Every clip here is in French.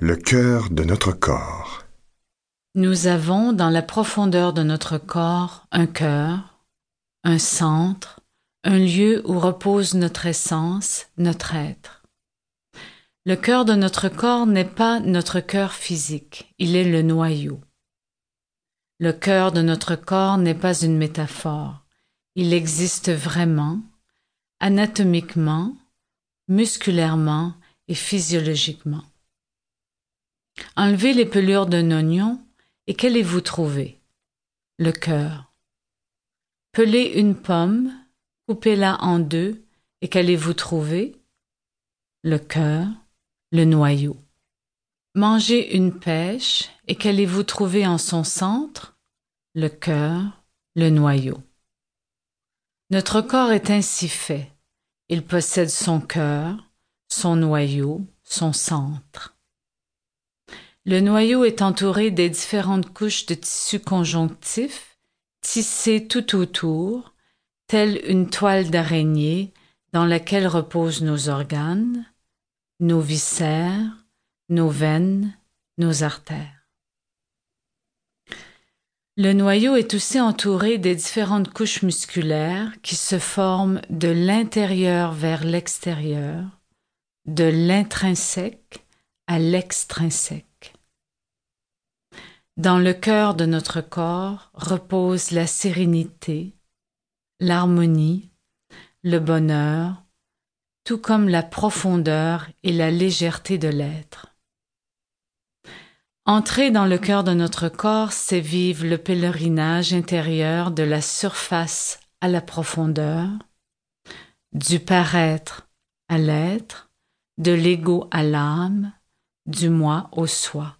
Le cœur de notre corps. Nous avons dans la profondeur de notre corps un cœur, un centre, un lieu où repose notre essence, notre être. Le cœur de notre corps n'est pas notre cœur physique, il est le noyau. Le cœur de notre corps n'est pas une métaphore, il existe vraiment, anatomiquement, musculairement et physiologiquement. Enlevez les pelures d'un oignon et qu'allez-vous trouver? Le cœur. Pelez une pomme, coupez-la en deux et qu'allez-vous trouver? Le cœur, le noyau. Mangez une pêche et qu'allez-vous trouver en son centre? Le cœur, le noyau. Notre corps est ainsi fait. Il possède son cœur, son noyau, son centre. Le noyau est entouré des différentes couches de tissus conjonctifs tissées tout autour, telle une toile d'araignée dans laquelle reposent nos organes, nos viscères, nos veines, nos artères. Le noyau est aussi entouré des différentes couches musculaires qui se forment de l'intérieur vers l'extérieur, de l'intrinsèque à l'extrinsèque. Dans le cœur de notre corps repose la sérénité, l'harmonie, le bonheur, tout comme la profondeur et la légèreté de l'être. Entrer dans le cœur de notre corps, c'est vivre le pèlerinage intérieur de la surface à la profondeur, du paraître à l'être, de l'ego à l'âme, du moi au soi.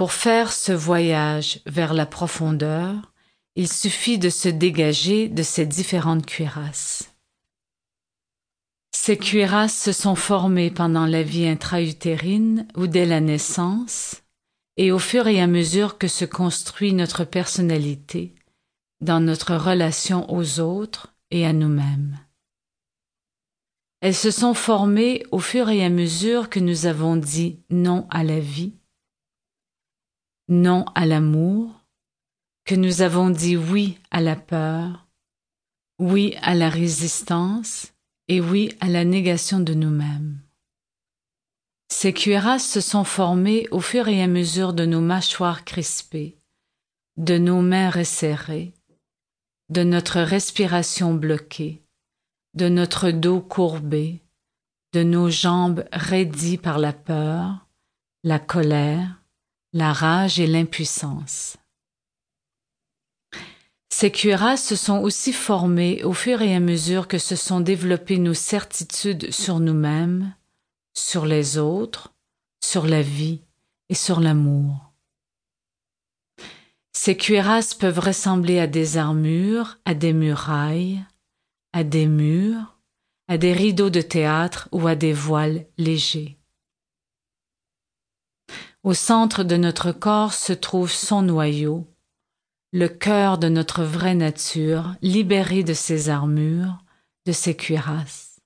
Pour faire ce voyage vers la profondeur, il suffit de se dégager de ces différentes cuirasses. Ces cuirasses se sont formées pendant la vie intra-utérine ou dès la naissance, et au fur et à mesure que se construit notre personnalité, dans notre relation aux autres et à nous-mêmes. Elles se sont formées au fur et à mesure que nous avons dit non à la vie, non à l'amour, que nous avons dit oui à la peur, oui à la résistance, et oui à la négation de nous-mêmes. Ces cuirasses se sont formées au fur et à mesure de nos mâchoires crispées, de nos mains resserrées, de notre respiration bloquée, de notre dos courbé, de nos jambes raidies par la peur, la colère, la rage et l'impuissance. Ces cuirasses se sont aussi formées au fur et à mesure que se sont développées nos certitudes sur nous-mêmes, sur les autres, sur la vie et sur l'amour. Ces cuirasses peuvent ressembler à des armures, à des murailles, à des murs, à des rideaux de théâtre ou à des voiles légers. Au centre de notre corps se trouve son noyau, le cœur de notre vraie nature, libéré de ses armures, de ses cuirasses.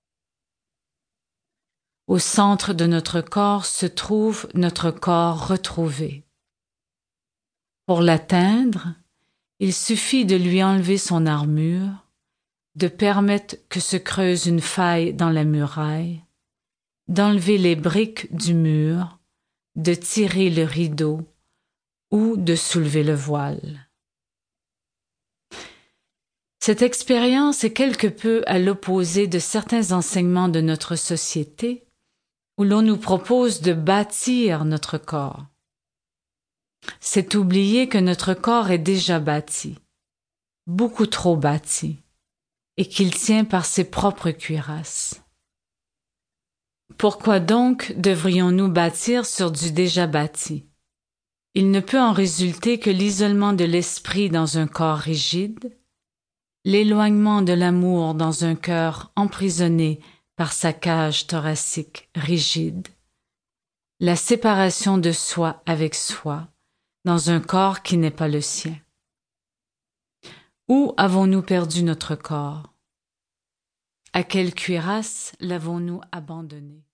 Au centre de notre corps se trouve notre corps retrouvé. Pour l'atteindre, il suffit de lui enlever son armure, de permettre que se creuse une faille dans la muraille, d'enlever les briques du mur, de tirer le rideau ou de soulever le voile. Cette expérience est quelque peu à l'opposé de certains enseignements de notre société où l'on nous propose de bâtir notre corps. C'est oublier que notre corps est déjà bâti, beaucoup trop bâti, et qu'il tient par ses propres cuirasses. Pourquoi donc devrions-nous bâtir sur du déjà bâti? Il ne peut en résulter que l'isolement de l'esprit dans un corps rigide, l'éloignement de l'amour dans un cœur emprisonné par sa cage thoracique rigide, la séparation de soi avec soi dans un corps qui n'est pas le sien. Où avons-nous perdu notre corps? À quelle cuirasse l'avons-nous abandonné